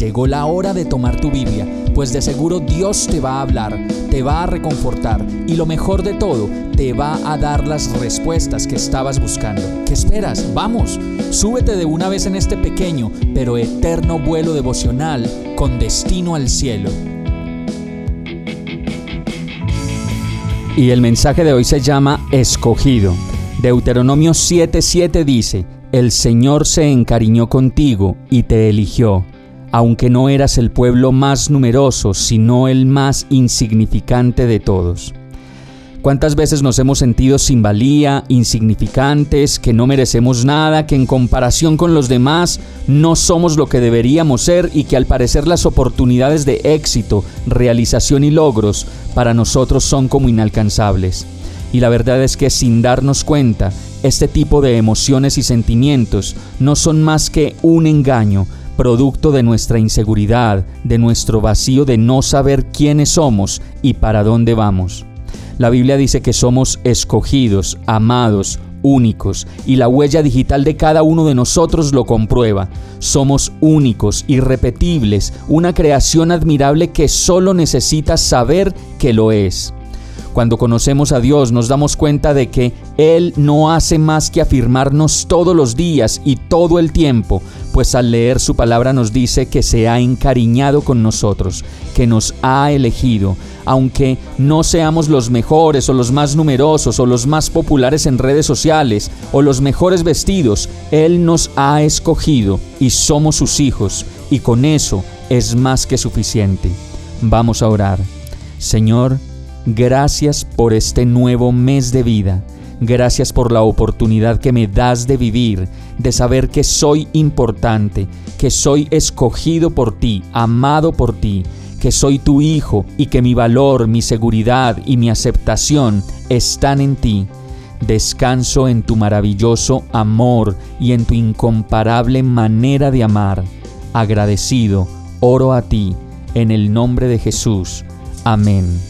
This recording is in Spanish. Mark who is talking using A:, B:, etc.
A: Llegó la hora de tomar tu Biblia, pues de seguro Dios te va a hablar, te va a reconfortar y lo mejor de todo, te va a dar las respuestas que estabas buscando. ¿Qué esperas? Vamos, súbete de una vez en este pequeño pero eterno vuelo devocional con destino al cielo.
B: Y el mensaje de hoy se llama Escogido. Deuteronomio 7:7 dice, El Señor se encariñó contigo y te eligió aunque no eras el pueblo más numeroso, sino el más insignificante de todos. ¿Cuántas veces nos hemos sentido sin valía, insignificantes, que no merecemos nada, que en comparación con los demás no somos lo que deberíamos ser y que al parecer las oportunidades de éxito, realización y logros para nosotros son como inalcanzables? Y la verdad es que sin darnos cuenta, este tipo de emociones y sentimientos no son más que un engaño producto de nuestra inseguridad, de nuestro vacío de no saber quiénes somos y para dónde vamos. La Biblia dice que somos escogidos, amados, únicos, y la huella digital de cada uno de nosotros lo comprueba. Somos únicos, irrepetibles, una creación admirable que solo necesita saber que lo es. Cuando conocemos a Dios nos damos cuenta de que Él no hace más que afirmarnos todos los días y todo el tiempo, pues al leer su palabra nos dice que se ha encariñado con nosotros, que nos ha elegido, aunque no seamos los mejores o los más numerosos o los más populares en redes sociales o los mejores vestidos, Él nos ha escogido y somos sus hijos, y con eso es más que suficiente. Vamos a orar. Señor, Gracias por este nuevo mes de vida. Gracias por la oportunidad que me das de vivir, de saber que soy importante, que soy escogido por ti, amado por ti, que soy tu hijo y que mi valor, mi seguridad y mi aceptación están en ti. Descanso en tu maravilloso amor y en tu incomparable manera de amar. Agradecido, oro a ti, en el nombre de Jesús. Amén.